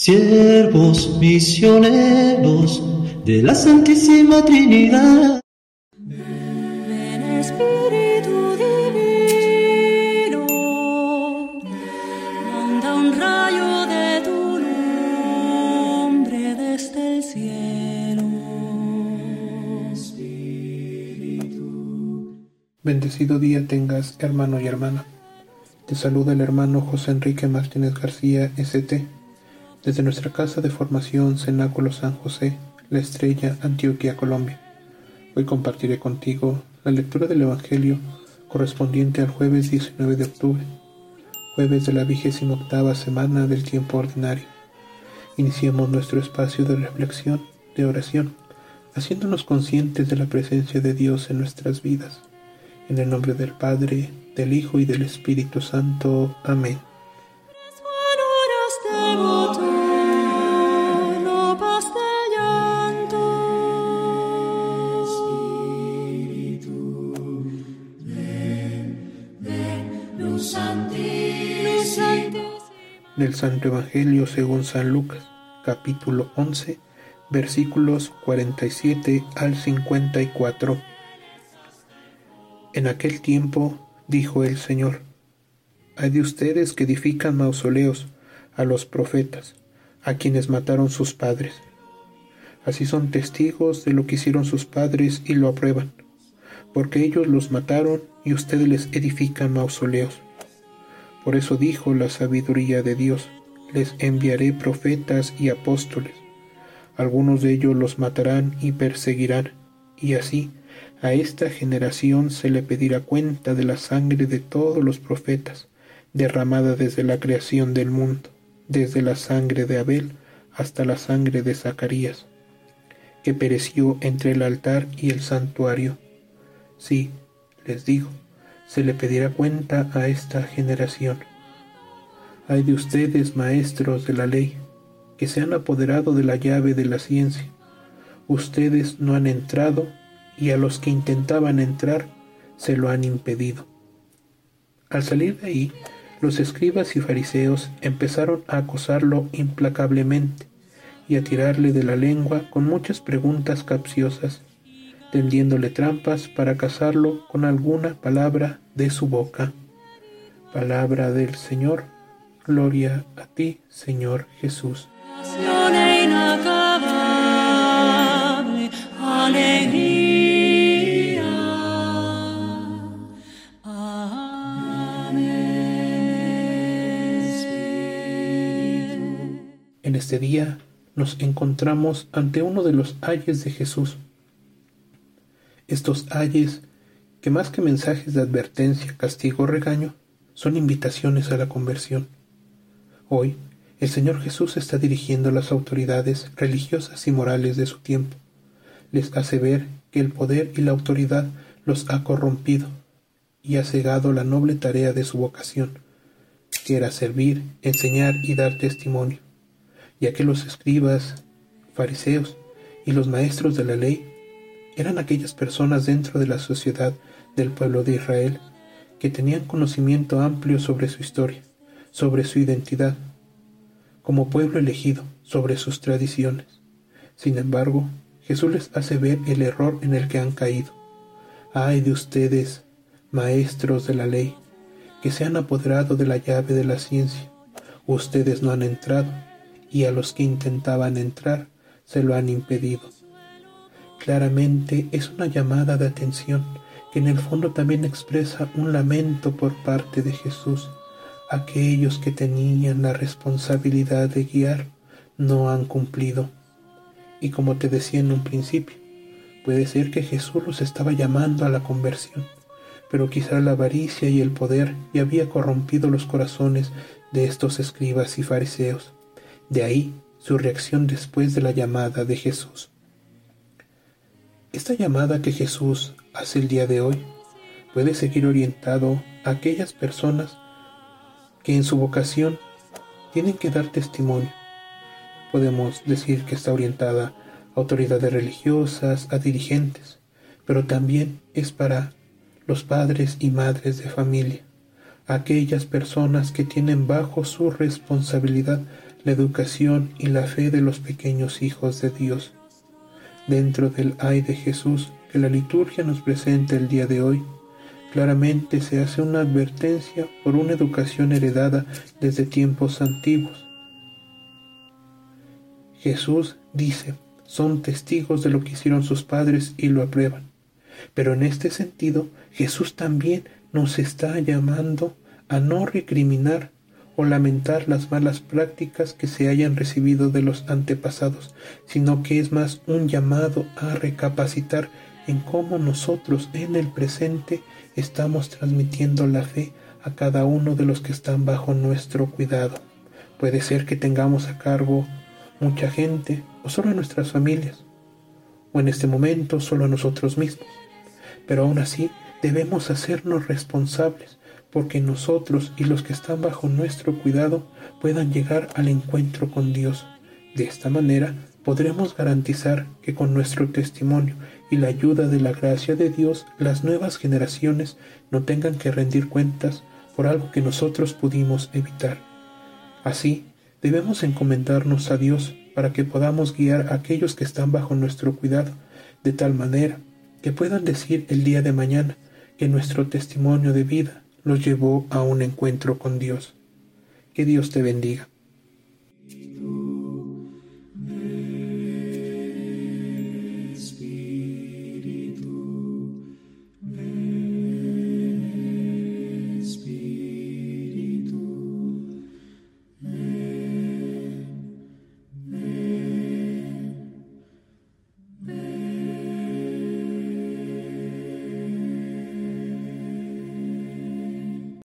siervos misioneros de la Santísima Trinidad. Ven Espíritu Divino, manda un rayo de tu nombre desde el cielo. Bendecido día tengas, hermano y hermana. Te saluda el hermano José Enrique Martínez García, ST, desde nuestra casa de formación Cenáculo San José, La Estrella, Antioquia, Colombia. Hoy compartiré contigo la lectura del Evangelio correspondiente al jueves 19 de octubre, jueves de la vigésima octava semana del tiempo ordinario. Iniciemos nuestro espacio de reflexión, de oración, haciéndonos conscientes de la presencia de Dios en nuestras vidas. En el nombre del Padre, del Hijo y del Espíritu Santo. Amén. Del Santo Evangelio según San Lucas, capítulo 11, versículos 47 al 54. En aquel tiempo dijo el Señor, hay de ustedes que edifican mausoleos a los profetas, a quienes mataron sus padres. Así son testigos de lo que hicieron sus padres y lo aprueban, porque ellos los mataron y ustedes les edifican mausoleos. Por eso dijo la sabiduría de Dios, les enviaré profetas y apóstoles. Algunos de ellos los matarán y perseguirán, y así a esta generación se le pedirá cuenta de la sangre de todos los profetas, derramada desde la creación del mundo, desde la sangre de Abel hasta la sangre de Zacarías, que pereció entre el altar y el santuario. Sí, les digo, se le pedirá cuenta a esta generación. Hay de ustedes, maestros de la ley, que se han apoderado de la llave de la ciencia. Ustedes no han entrado y a los que intentaban entrar se lo han impedido. Al salir de ahí, los escribas y fariseos empezaron a acosarlo implacablemente y a tirarle de la lengua con muchas preguntas capciosas, tendiéndole trampas para casarlo con alguna palabra de su boca. Palabra del Señor, gloria a ti, Señor Jesús. En este día nos encontramos ante uno de los ayes de Jesús. Estos ayes, que más que mensajes de advertencia, castigo o regaño, son invitaciones a la conversión. Hoy, el Señor Jesús está dirigiendo a las autoridades religiosas y morales de su tiempo. Les hace ver que el poder y la autoridad los ha corrompido y ha cegado la noble tarea de su vocación, que era servir, enseñar y dar testimonio ya que los escribas, fariseos y los maestros de la ley eran aquellas personas dentro de la sociedad del pueblo de Israel que tenían conocimiento amplio sobre su historia, sobre su identidad, como pueblo elegido, sobre sus tradiciones. Sin embargo, Jesús les hace ver el error en el que han caído. Ay de ustedes, maestros de la ley, que se han apoderado de la llave de la ciencia. Ustedes no han entrado y a los que intentaban entrar se lo han impedido. Claramente es una llamada de atención que en el fondo también expresa un lamento por parte de Jesús. Aquellos que tenían la responsabilidad de guiar no han cumplido. Y como te decía en un principio, puede ser que Jesús los estaba llamando a la conversión, pero quizá la avaricia y el poder ya había corrompido los corazones de estos escribas y fariseos de ahí su reacción después de la llamada de Jesús. Esta llamada que Jesús hace el día de hoy puede seguir orientado a aquellas personas que en su vocación tienen que dar testimonio. Podemos decir que está orientada a autoridades religiosas, a dirigentes, pero también es para los padres y madres de familia, aquellas personas que tienen bajo su responsabilidad la educación y la fe de los pequeños hijos de Dios. Dentro del ay de Jesús que la liturgia nos presenta el día de hoy, claramente se hace una advertencia por una educación heredada desde tiempos antiguos. Jesús dice, son testigos de lo que hicieron sus padres y lo aprueban. Pero en este sentido, Jesús también nos está llamando a no recriminar o lamentar las malas prácticas que se hayan recibido de los antepasados, sino que es más un llamado a recapacitar en cómo nosotros en el presente estamos transmitiendo la fe a cada uno de los que están bajo nuestro cuidado. Puede ser que tengamos a cargo mucha gente o solo a nuestras familias, o en este momento solo a nosotros mismos. Pero aún así debemos hacernos responsables porque nosotros y los que están bajo nuestro cuidado puedan llegar al encuentro con Dios. De esta manera podremos garantizar que con nuestro testimonio y la ayuda de la gracia de Dios las nuevas generaciones no tengan que rendir cuentas por algo que nosotros pudimos evitar. Así, debemos encomendarnos a Dios para que podamos guiar a aquellos que están bajo nuestro cuidado, de tal manera que puedan decir el día de mañana que nuestro testimonio de vida los llevó a un encuentro con Dios. Que Dios te bendiga.